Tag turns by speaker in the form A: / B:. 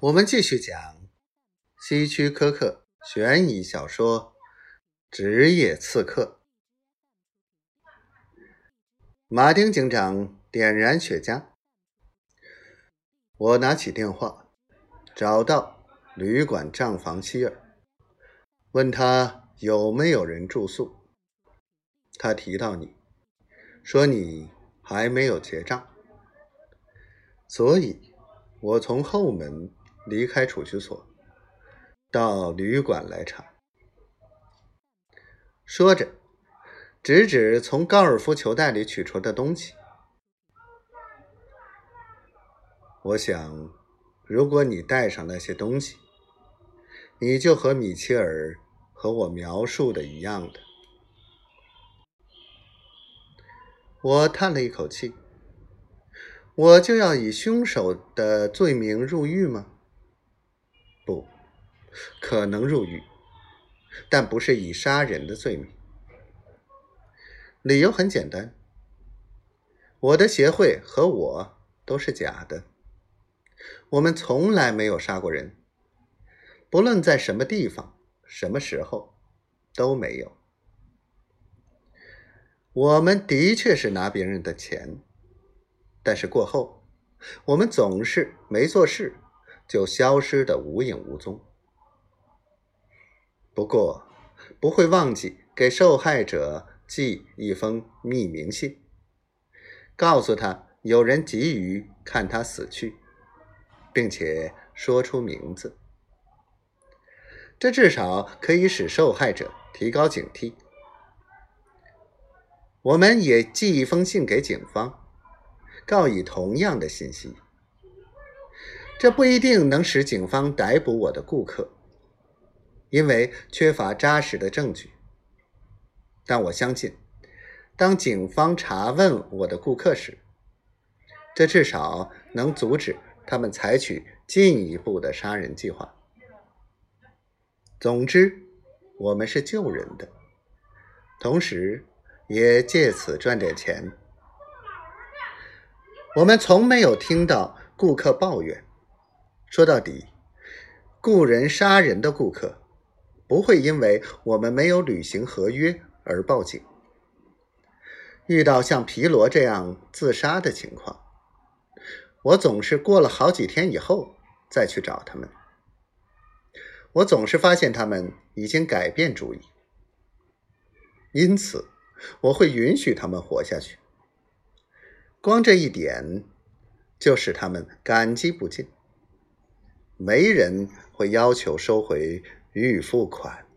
A: 我们继续讲希区柯克悬疑小说《职业刺客》。马丁警长点燃雪茄，我拿起电话，找到旅馆账房希尔，问他有没有人住宿。他提到你，说你还没有结账，所以我从后门。离开储蓄所，到旅馆来查。说着，指指从高尔夫球袋里取出的东西。我想，如果你带上那些东西，你就和米切尔和我描述的一样的。我叹了一口气。我就要以凶手的罪名入狱吗？可能入狱，但不是以杀人的罪名。理由很简单，我的协会和我都是假的，我们从来没有杀过人，不论在什么地方、什么时候都没有。我们的确是拿别人的钱，但是过后，我们总是没做事。就消失的无影无踪。不过，不会忘记给受害者寄一封匿名信，告诉他有人急于看他死去，并且说出名字。这至少可以使受害者提高警惕。我们也寄一封信给警方，告以同样的信息。这不一定能使警方逮捕我的顾客，因为缺乏扎实的证据。但我相信，当警方查问我的顾客时，这至少能阻止他们采取进一步的杀人计划。总之，我们是救人的，同时也借此赚点钱。我们从没有听到顾客抱怨。说到底，雇人杀人的顾客不会因为我们没有履行合约而报警。遇到像皮罗这样自杀的情况，我总是过了好几天以后再去找他们。我总是发现他们已经改变主意，因此我会允许他们活下去。光这一点就使他们感激不尽。没人会要求收回预付款。